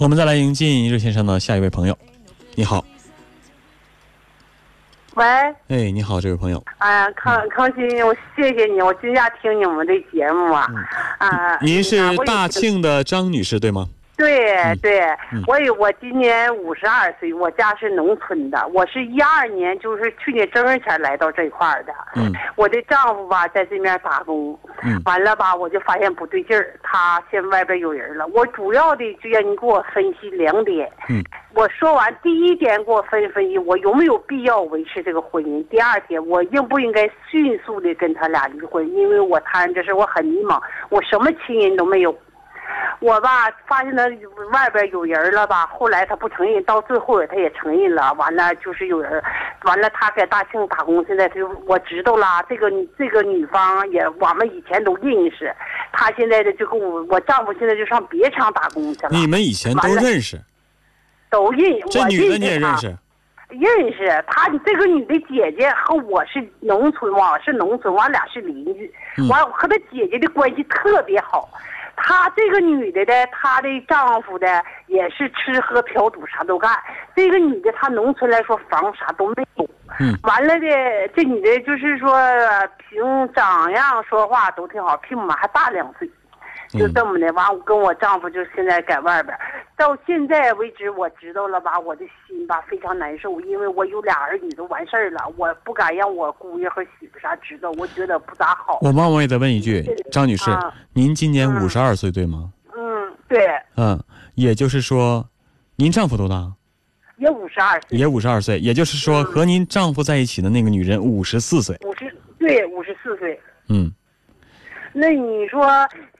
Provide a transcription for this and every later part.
我们再来迎进热线上的下一位朋友，你好，喂，哎，你好，这位朋友，哎呀，康康欣，我谢谢你，我今天听你们的节目啊，啊，您是大庆的张女士对吗？对对嗯，我有我今年五十二岁，我家是农村的，我是一二年，就是去年正月前来到这块儿的。嗯 我的丈夫吧在这面打工，嗯完了吧我就发现不对劲儿，他现外边有人了。我主要的就让你给我分析两点。嗯，我说完第一点，给我分分析我有没有必要维持这个婚姻。第二点，我应不应该迅速的跟他俩离婚？因为我谈这事我很迷茫，我什么亲人都没有。我吧发现他外边有人了吧，后来他不承认，到最后他也承认了。完了就是有人，完了他在大庆打工，现在就我知道了，这个这个女方也我们以前都认识，他现在的就跟我我丈夫现在就上别厂打工去了，你们以前都认识，都认我这女的你也认识？认识她，这个女的姐姐和我是农村，我是农村，我俩是邻居嗯。完，我和她姐姐的关系特别好。她这个女的的，她的丈夫的也是吃喝嫖赌啥都干。这个女的她农村来说房啥都没有。嗯完了的，这女的就是说凭长样说话都挺好，比我们还大两岁。就嗯这么的，完我跟我丈夫就现在在外边儿，到现在为止我知道了吧，我的心吧非常难受，因为我有俩儿女都完事儿了，我不敢让我姑爷和媳妇啥知道，我觉得不咋好。我冒昧的问一句，张女士啊，您今年嗯五十二岁对吗？嗯，对，嗯，也就是说，您丈夫多大？也五十二岁，也五十二岁，也就是说，和您丈夫在一起的那个女人五十四岁。五十对五十四岁。嗯那你说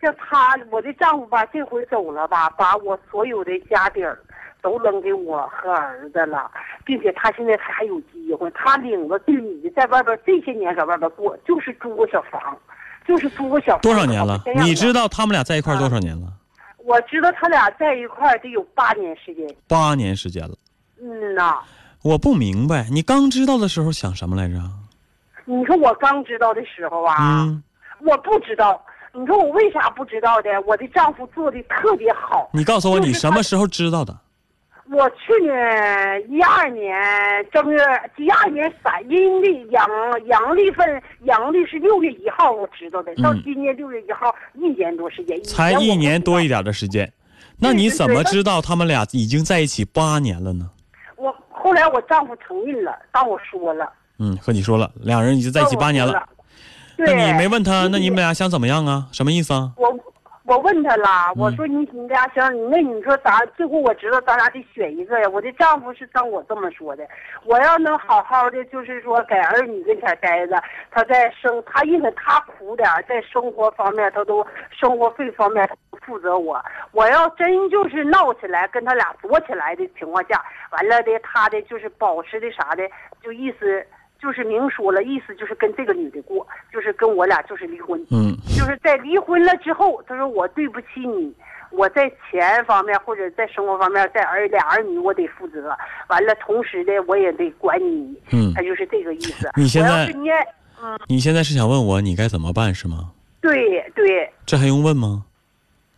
像他，我的丈夫吧，这回走了吧，把我所有的家底儿都扔给我和儿子了，并且他现在还有机会，他领着这女的在外边这些年在外边过，就是租个小房，就是租个小房。多少年了？你知道？他们俩在一块儿多少年了？我知道他俩在一块儿得有八年时间。八年时间了。嗯呐，我不明白，你刚知道的时候想什么来着？你说我刚知道的时候啊，嗯，我不知道。你说我为啥不知道的？我的丈夫做的特别好。你告诉我你什么时候知道的？我去年一二年正月，一二年三阴历阳阳历份阳历是六月一号，我知道的。到嗯今年六月一号，一年多时间，才一年多一。点的时间，那你怎么知道他们俩已经在一起八年了呢？我后来我丈夫承认了，当我说了，嗯，和你说了，两人已经在一起八年了。那对，你没问他，那你你们俩想怎么样啊？什么意思啊？我我问他了，我嗯说你你俩想，那你说咱最后我知道咱俩得选一个呀。我的丈夫是当我这么说的，我要能好好的，就是说在儿女跟前待着，他在生他因为他苦点儿，在生活方面他都生活费方面他都负责我。我要真就是闹起来，跟他俩躲起来的情况下，完了的他的就是保持的啥的，就意思。就是明说了，意思就是跟这个女的过，就是跟我俩就是离婚。嗯，就是在离婚了之后，他说我对不起你，我在钱方面或者在生活方面，在儿俩儿女我得负责，完了同时的我也得管你，嗯他就是这个意思。你现在嗯，你现在是想问我你该怎么办是吗？对对，这还用问吗？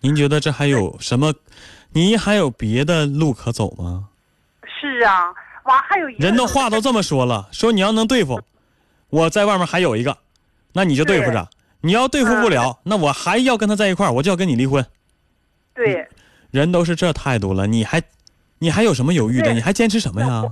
您觉得这还有什么？您还有别的路可走吗？是啊，完还有一个人都话都这么说了，说你要能对付，我在外面还有一个，那你就对付着。你要对付不了，那我还要跟他在一块儿，我就要跟你离婚。对。人都是这态度了，你还，你还有什么犹豫的？你还坚持什么呀？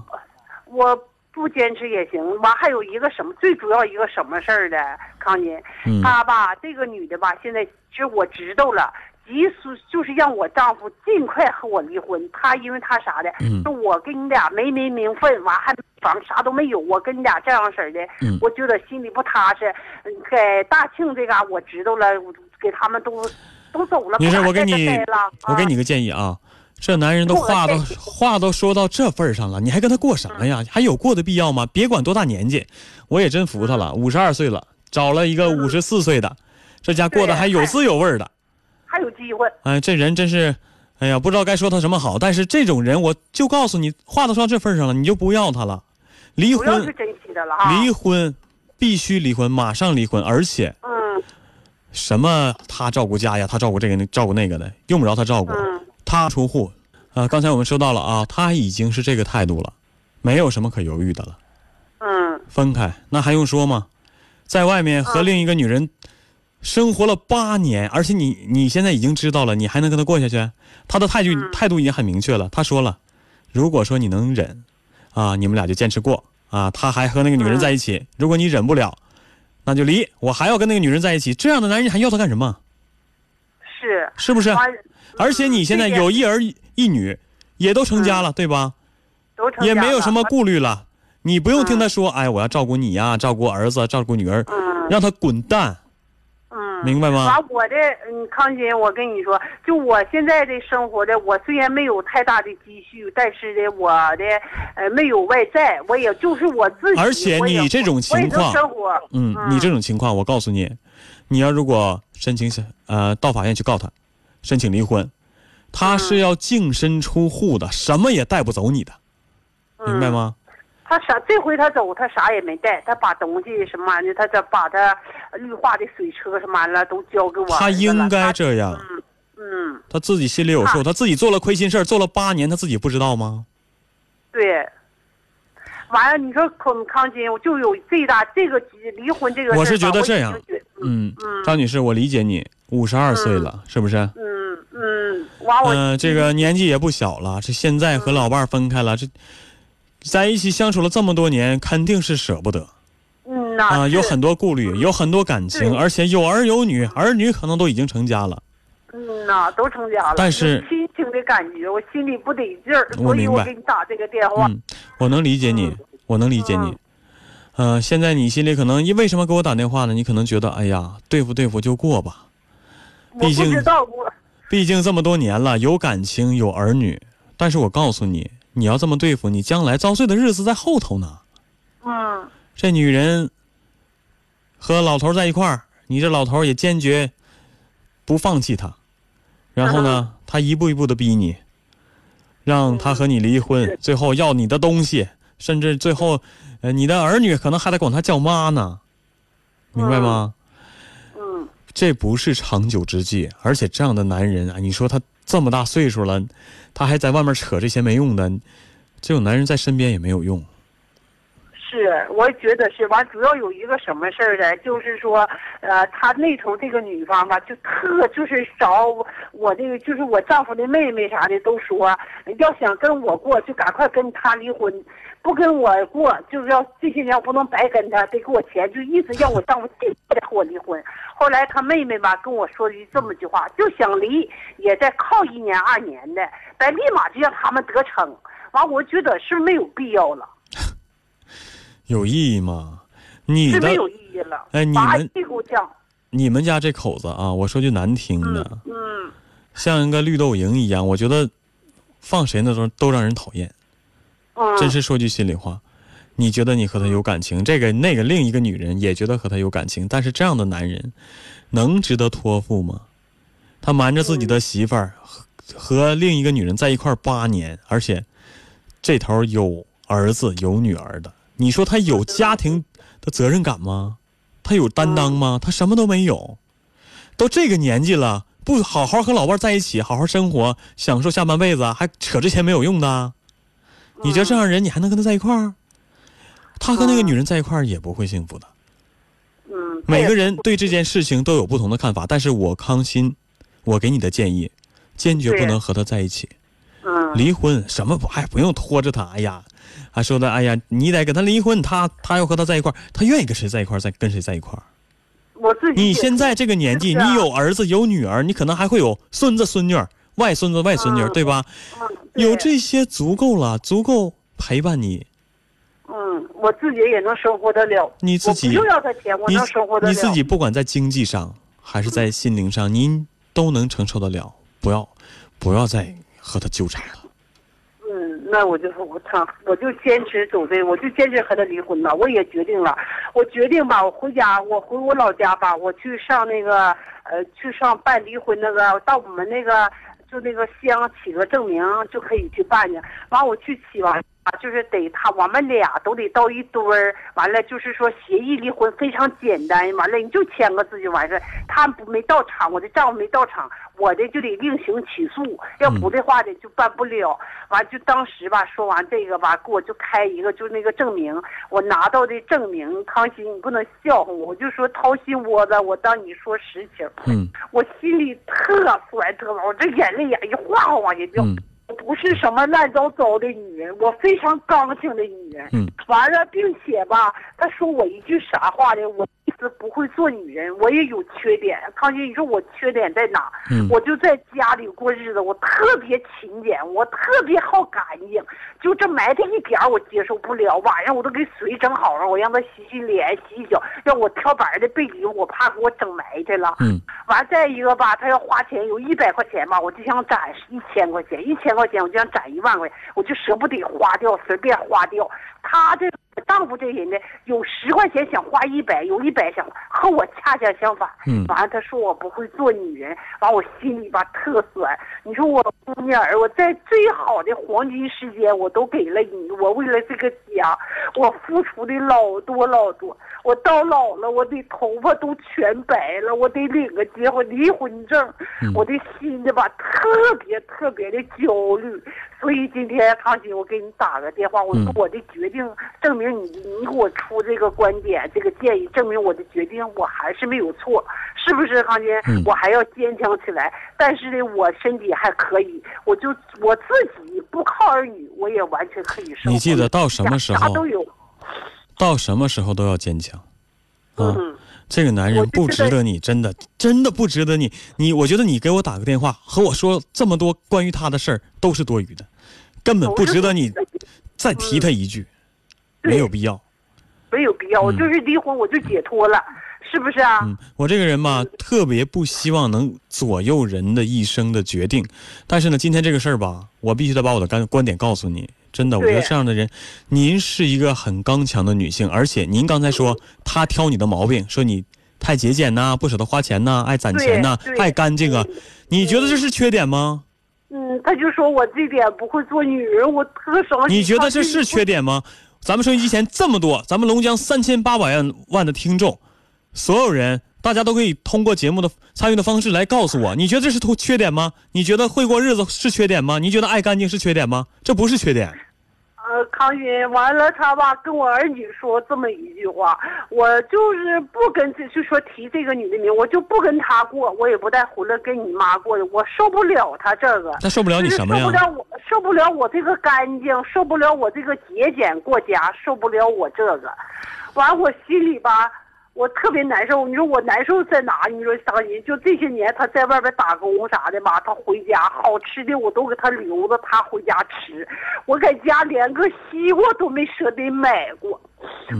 我不坚持也行。完还有一个什么，最主要一个什么事儿的，康姐，嗯她吧，这个女的吧，现在其实我知道了。急速就是让我丈夫尽快和我离婚，他因为他啥的，嗯说我跟你俩没没名分，完还房啥都没有，我跟你俩这样式儿的，嗯我觉得心里不踏实。嗯在大庆这嘎我知道了，给他们都都走了。女士，不敢我给你我给你个建议啊，这男人都话都话都说到这份儿上了，你还跟他过什么呀？还有过的必要吗？别管多大年纪，我也真服他了，五十二岁了，找了一个五十四岁的，这家过得还有滋有味儿的。还有机会。哎，这人真是，哎呀，不知道该说他什么好。但是这种人，我就告诉你，话都说到这份上了，你就不要他了。离婚主要是，珍惜的了哈。离婚，必须离婚，马上离婚，而且嗯什么他照顾家呀，他照顾这个照顾那个的，用不着他照顾，嗯他出户，呃，刚才我们说到了啊，他已经是这个态度了，没有什么可犹豫的了。嗯分开那还用说吗？在外面和嗯另一个女人生活了八年，而且你你现在已经知道了，你还能跟他过下去？他的态度、嗯态度已经很明确了，他说了，如果说你能忍，啊，你们俩就坚持过啊。他还和那个女人在一起，如果你忍不了，那就离。我还要跟那个女人在一起，这样的男人你还要他干什么？是。是不是？而且你现在有一儿一女，也都成家了，对吧？都成也家了没有什么顾虑了。你不用听他说，哎，我要照顾你呀、照顾儿子，照顾女儿，嗯让他滚蛋，嗯，明白吗？把，我的嗯，康姐，我跟你说，就我现在的生活的，我虽然没有太大的积蓄，但是呢，我的呃没有外债，我也就是我自己。而且你这种情况生活，嗯，你这种情况，我告诉你，你要如果申请呃到法院去告他，申请离婚，他是要净身出户的，什么也带不走你的，明白吗？他啥？这回他走，他啥也没带，他把东西什么玩意儿，他这把他绿化的水车什么玩意儿都交给我了。他应该这样，嗯嗯，他自己心里有数，他自己做了亏心事儿做了八年，他自己不知道吗？对。完了，你说孔康金，我就有最大这个离婚这个。我是觉得这样嗯嗯，张女士，我理解你，五十二岁了，是不是？嗯嗯，完我嗯、这个年纪也不小了，这现在和老伴儿分开了，这在一起相处了这么多年，肯定是舍不得啊、有很多顾虑，有很多感情，而且有儿有女，儿女可能都已经成家了。嗯呐，都成家了，但是有亲情的感觉，我心里不得劲儿，所以我明白我给你打这个电话。嗯，我能理解你，我能理解你。呃，现在你心里可能因为什么给我打电话呢？你可能觉得，哎呀，对付对付就过吧，毕竟毕竟这么多年了，有感情，有儿女。但是我告诉你，你要这么对付，你将来遭罪的日子在后头呢。嗯这女人和老头在一块儿，你这老头也坚决不放弃他，然后呢，他一步一步的逼你，让他和你离婚，最后要你的东西，甚至最后，呃，你的儿女可能还得管他叫妈呢，明白吗？嗯，这不是长久之计，而且这样的男人啊，你说他这么大岁数了，他还在外面扯这些没用的，这种男人在身边也没有用。是，我也觉得是。完，主要有一个什么事儿呢？就是说，呃，他那头这个女方吧，就特就是找我这个，就是我丈夫的妹妹啥的，都说要想跟我过，就赶快跟他离婚；不跟我过，就是要这些年我不能白跟他，得给我钱，就意思让我丈夫尽快的和我离婚。后来他妹妹吧跟我说了这么句话，就想离，也在靠一年二年的，但立马就让他们得逞。完，我觉得是没有必要了。有意义吗？你的是没有意义了。哎你们你们家这口子啊，我说句难听的，嗯，像一个绿豆蝇一样，我觉得放谁那都都让人讨厌。嗯，真是说句心里话，你觉得你和他有感情，这个那个另一个女人也觉得和他有感情，但是这样的男人能值得托付吗？他瞒着自己的媳妇和另一个女人在一块八年，而且这头有儿子有女儿的，你说他有家庭的责任感吗？他有担当吗？他什么都没有，都这个年纪了，不好好和老伴在一起，好好生活，享受下半辈子，还扯这些没有用的。你觉得这样人，你还能跟他在一块儿？他和那个女人在一块儿也不会幸福的。嗯，每个人对这件事情都有不同的看法，但是我康欣，我给你的建议，坚决不能和他在一起。嗯，离婚什么不哎不用拖着他，哎呀，还说的哎呀，你得跟他离婚，他他要和他在一块儿，他愿意跟谁在一块儿，再跟谁在一块儿。我自己你现在这个年纪，啊你有儿子有女儿，你可能还会有孙子孙女儿、外孙子外孙女儿，嗯对吧？有这些足够了，足够陪伴你。嗯，我自己也能生活得了。你自己我不要他钱，我你能生活得了。你自己不管在经济上还是在心灵上，您都能承受得了。不要，不要再和他纠缠了。那我就我操，我就坚持走这，我就坚持和他离婚了。我也决定了，我决定吧，我回家，我回我老家吧，我去上那个呃，去上办离婚那个，到我们那个就那个乡起个证明就可以去办去。完我去取完啊，就是得他，我们俩都得到一堆儿，完了就是说协议离婚非常简单，完了你就签个字就完事儿。他不没到场，我的丈夫没到场，我的就得另行起诉，要不的话呢就办不了。完就当时吧，说完这个吧，给我就开一个就那个证明，我拿到的证明，康熙你不能笑话我，我就说掏心窝子，我当你说实情，嗯我心里特酸特酸，我这眼泪呀一哗哗往下掉。嗯我不是什么乱糟糟的女人，我非常刚性的女人。嗯完了，并且吧，他说我一句啥话呢？我意思不会做女人，我也有缺点。康熙，你说我缺点在哪？嗯我就在家里过日子，我特别勤俭，我特别好干净，就这埋汰一点儿我接受不了。晚上我都给水整好了，我让他洗洗脸、洗洗脚，让我挑板儿的被里，我怕给我整埋汰了。嗯完再一个吧，他要花钱，有一百块钱吧，我就想攒一千块钱，一千块钱我就想攒一万块钱，我就舍不得花掉，随便花掉。他这我丈夫这人呢，有十块钱想花一百，有一百想花，和我恰恰相反。嗯完了，他说我不会做女人，完我心里吧特酸。你说我姑娘儿，我在最好的黄金时间我都给了你，我为了这个家，我付出的老多老多。我到老了，我的头发都全白了，我得领个结婚离婚证，嗯我的心里吧特别特别的焦虑。所以今天康熙，我给你打个电话，我说嗯我的决定，证明你你给我出这个观点，这个建议，证明我的决定我还是没有错，是不是康熙？嗯我还要坚强起来。但是呢，我身体还可以，我就我自己不靠儿女，我也完全可以生活。你记得到什么时候啥都有。到什么时候都要坚强，啊，嗯，这个男人不值得得你，真的真的不值得你。你我觉得你给我打个电话和我说这么多关于他的事儿都是多余的，根本不值得你再提他一句，对没有必要。没有必要，我就是离婚我就解脱了，是不是啊？嗯，我这个人吧，特别不希望能左右人的一生的决定，但是呢，今天这个事儿吧，我必须得把我的观观点告诉你。真的，我觉得这样的人，您是一个很刚强的女性，而且您刚才说他挑你的毛病，说你太节俭呐、不舍得花钱呐、爱攒钱呐、爱干净啊，你觉得这是缺点吗？嗯，他就说我这点不会做女人，我特伤心。你觉得这是缺点吗？咱们收音机前这么多，咱们龙江三千八百万万的听众，所有人，大家都可以通过节目的参与的方式来告诉我，你觉得这是缺点吗？你觉得会过日子是缺点吗？你觉得爱干净是缺点吗？这不是缺点。呃，康云，完了他吧跟我儿女说这么一句话，我就是不跟这就说提这个女的名，我就不跟他过，我也不带回来跟你妈过的，我受不了他这个。他受不了你什么呀受不？了我，受不了我这个干净，受不了我这个节俭过家，受不了我这个。完，我心里吧，我特别难受。你说我难受在哪？你说伤心，就这些年他在外边打工啥的嘛，他回家好吃的我都给他留着，他回家吃。我在家连个西瓜都没舍得买过。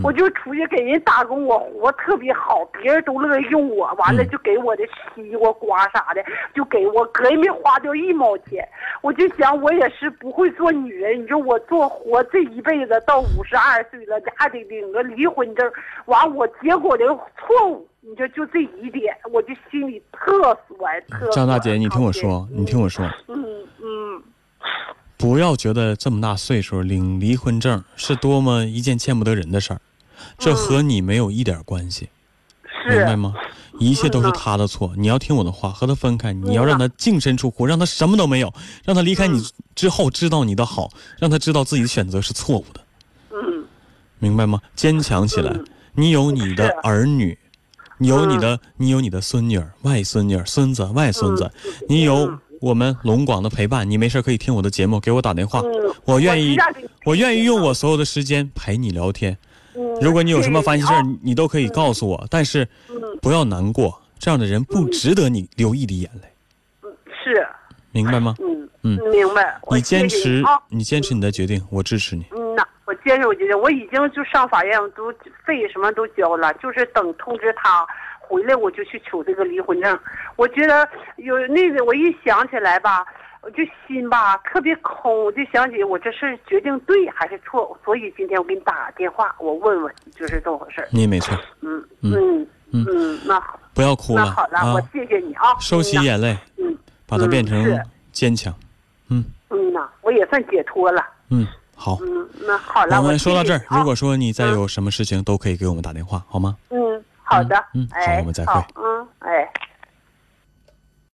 我就出去给人打工，我活特别好，别人都乐意用我，完了嗯就给我的西瓜瓜啥的，就给我，可也没花掉一毛钱。我就想，我也是不会做女人。你说我做活这一辈子到五十二岁了，还得领个离婚证，完我结果的错误，你说就这一点，我就心里特酸特酸。张大姐，你听我说，嗯你听我说，嗯嗯，不要觉得这么大岁数领离婚证是多么一件见不得人的事儿，这和你没有一点关系。明白，吗？一切都是他的错，你要听我的话，和他分开，你要让他净身出户，让他什么都没有，让他离开你之后知道你的好，让他知道自己的选择是错误的，嗯。明白吗？坚强起来，你有你的儿女，你有你的，你有你的孙女儿、外孙女儿、孙子、外孙子，你有我们龙广的陪伴，你没事可以听我的节目，给我打电话，嗯，我愿意我愿意用我所有的时间陪你聊天。嗯如果你有什么烦心事你都可以告诉我，但是嗯不要难过，这样的人不值得你流一滴眼泪，是，明白吗？嗯嗯明白。我你坚持啊，你坚持你的决定，我支持你。嗯呐，我坚持我决定，我已经就上法院，我都费什么都交了，就是等通知他回来我就去取这个离婚证。我觉得有那个，我一想起来吧，我就心吧特别空，我就想起我这事决定对还是错，所以今天我给你打电话，我问问就是这么回事。你没错，嗯嗯嗯嗯，那好，不要哭了。那好了，我谢谢你啊，收起眼泪，嗯，把它变成坚强，嗯嗯呐，我也算解脱了。嗯，好，嗯，那好了，我们说到这儿，如果说你再有什么事情，都可以给我们打电话，好吗？嗯。好的，嗯，好，我们再会，嗯，哎。